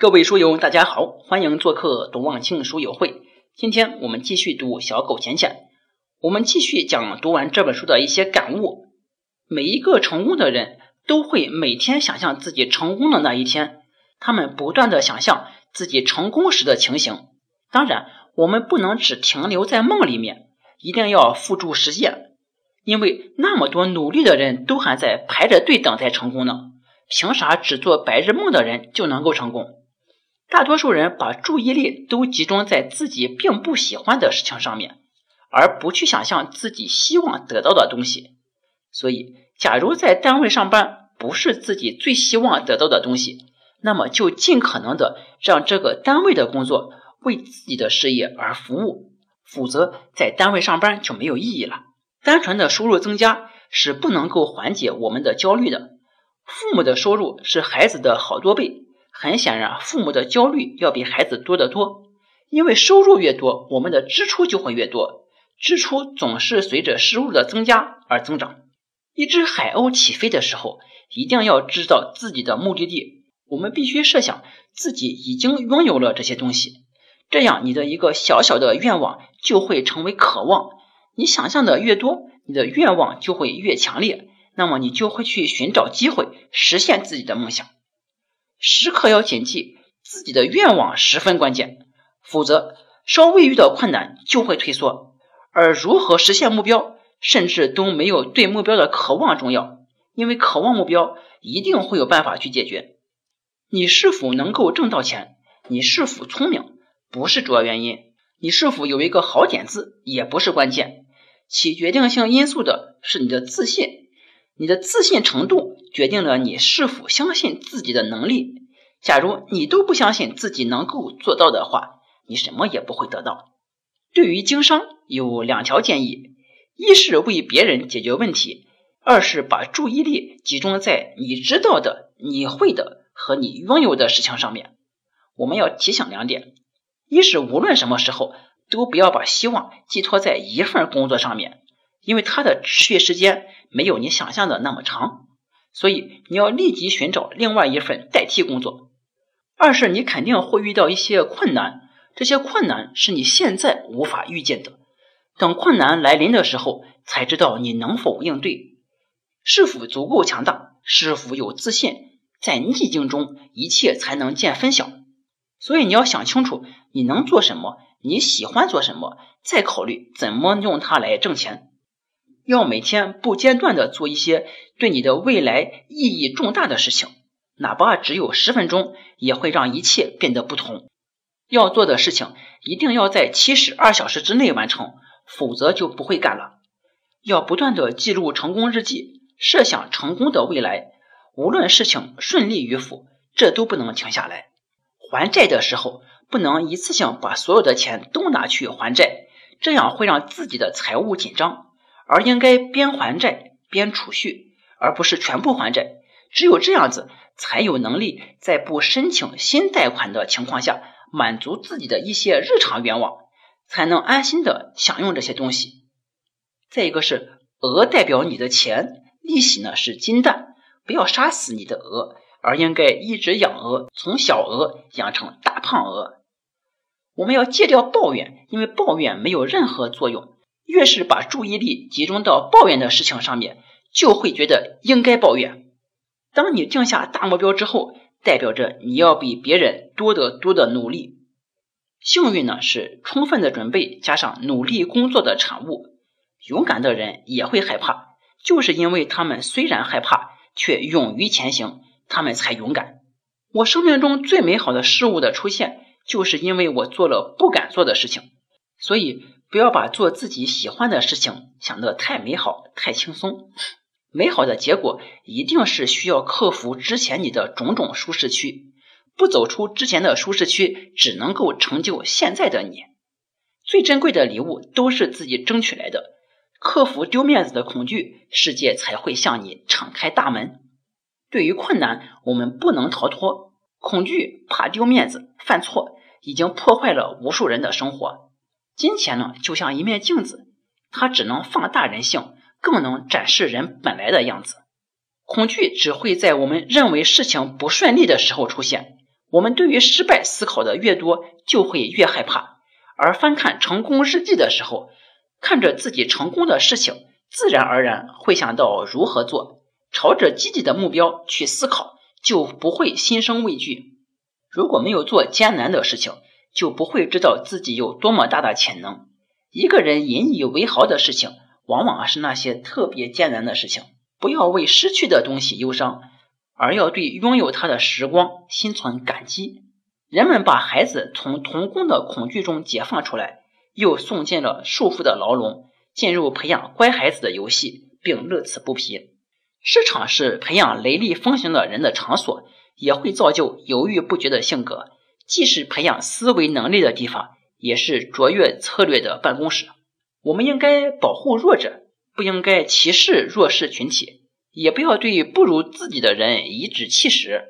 各位书友，大家好，欢迎做客董望清书友会。今天我们继续读《小狗钱钱》，我们继续讲读完这本书的一些感悟。每一个成功的人都会每天想象自己成功的那一天，他们不断的想象自己成功时的情形。当然，我们不能只停留在梦里面，一定要付诸实践。因为那么多努力的人都还在排着队等待成功呢，凭啥只做白日梦的人就能够成功？大多数人把注意力都集中在自己并不喜欢的事情上面，而不去想象自己希望得到的东西。所以，假如在单位上班不是自己最希望得到的东西，那么就尽可能的让这个单位的工作为自己的事业而服务，否则在单位上班就没有意义了。单纯的收入增加是不能够缓解我们的焦虑的。父母的收入是孩子的好多倍。很显然，父母的焦虑要比孩子多得多，因为收入越多，我们的支出就会越多，支出总是随着收入的增加而增长。一只海鸥起飞的时候，一定要知道自己的目的地，我们必须设想自己已经拥有了这些东西，这样你的一个小小的愿望就会成为渴望。你想象的越多，你的愿望就会越强烈，那么你就会去寻找机会实现自己的梦想。时刻要谨记自己的愿望十分关键，否则稍微遇到困难就会退缩。而如何实现目标，甚至都没有对目标的渴望重要，因为渴望目标一定会有办法去解决。你是否能够挣到钱，你是否聪明，不是主要原因；你是否有一个好点子，也不是关键。起决定性因素的是你的自信，你的自信程度。决定了你是否相信自己的能力。假如你都不相信自己能够做到的话，你什么也不会得到。对于经商，有两条建议：一是为别人解决问题；二是把注意力集中在你知道的、你会的和你拥有的事情上面。我们要提醒两点：一是无论什么时候都不要把希望寄托在一份工作上面，因为它的持续时间没有你想象的那么长。所以你要立即寻找另外一份代替工作。二是你肯定会遇到一些困难，这些困难是你现在无法预见的。等困难来临的时候，才知道你能否应对，是否足够强大，是否有自信。在逆境中，一切才能见分晓。所以你要想清楚你能做什么，你喜欢做什么，再考虑怎么用它来挣钱。要每天不间断的做一些对你的未来意义重大的事情，哪怕只有十分钟，也会让一切变得不同。要做的事情一定要在七十二小时之内完成，否则就不会干了。要不断的记录成功日记，设想成功的未来。无论事情顺利与否，这都不能停下来。还债的时候，不能一次性把所有的钱都拿去还债，这样会让自己的财务紧张。而应该边还债边储蓄，而不是全部还债。只有这样子，才有能力在不申请新贷款的情况下，满足自己的一些日常愿望，才能安心的享用这些东西。再一个是鹅代表你的钱，利息呢是金蛋，不要杀死你的鹅，而应该一直养鹅，从小鹅养成大胖鹅。我们要戒掉抱怨，因为抱怨没有任何作用。越是把注意力集中到抱怨的事情上面，就会觉得应该抱怨。当你定下大目标之后，代表着你要比别人多得多的努力。幸运呢是充分的准备加上努力工作的产物。勇敢的人也会害怕，就是因为他们虽然害怕，却勇于前行，他们才勇敢。我生命中最美好的事物的出现，就是因为我做了不敢做的事情，所以。不要把做自己喜欢的事情想得太美好、太轻松。美好的结果一定是需要克服之前你的种种舒适区，不走出之前的舒适区，只能够成就现在的你。最珍贵的礼物都是自己争取来的。克服丢面子的恐惧，世界才会向你敞开大门。对于困难，我们不能逃脱。恐惧、怕丢面子、犯错，已经破坏了无数人的生活。金钱呢，就像一面镜子，它只能放大人性，更能展示人本来的样子。恐惧只会在我们认为事情不顺利的时候出现，我们对于失败思考的越多，就会越害怕。而翻看成功日记的时候，看着自己成功的事情，自然而然会想到如何做，朝着积极的目标去思考，就不会心生畏惧。如果没有做艰难的事情，就不会知道自己有多么大的潜能。一个人引以为豪的事情，往往是那些特别艰难的事情。不要为失去的东西忧伤，而要对拥有它的时光心存感激。人们把孩子从童工的恐惧中解放出来，又送进了束缚的牢笼，进入培养乖孩子的游戏，并乐此不疲。市场是培养雷厉风行的人的场所，也会造就犹豫不决的性格。既是培养思维能力的地方。也是卓越策略的办公室。我们应该保护弱者，不应该歧视弱势群体，也不要对不如自己的人颐指气使。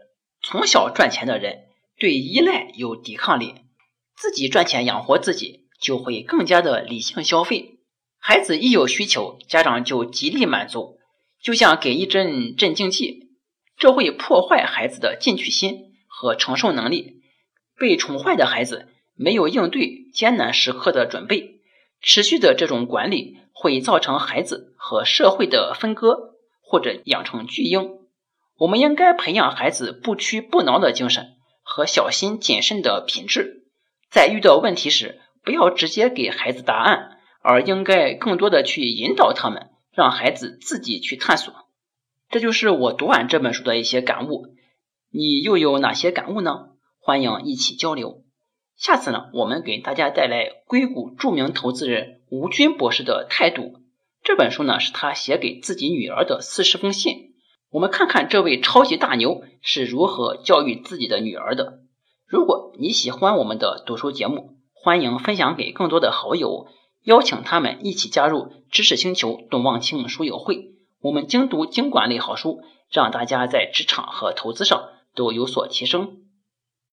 从小赚钱的人对依赖有抵抗力，自己赚钱养活自己，就会更加的理性消费。孩子一有需求，家长就极力满足，就像给一针镇静剂，这会破坏孩子的进取心和承受能力。被宠坏的孩子。没有应对艰难时刻的准备，持续的这种管理会造成孩子和社会的分割，或者养成巨婴。我们应该培养孩子不屈不挠的精神和小心谨慎的品质。在遇到问题时，不要直接给孩子答案，而应该更多的去引导他们，让孩子自己去探索。这就是我读完这本书的一些感悟。你又有哪些感悟呢？欢迎一起交流。下次呢，我们给大家带来硅谷著名投资人吴军博士的态度。这本书呢，是他写给自己女儿的四十封信。我们看看这位超级大牛是如何教育自己的女儿的。如果你喜欢我们的读书节目，欢迎分享给更多的好友，邀请他们一起加入知识星球董望清书友会。我们精读经管类好书，让大家在职场和投资上都有所提升。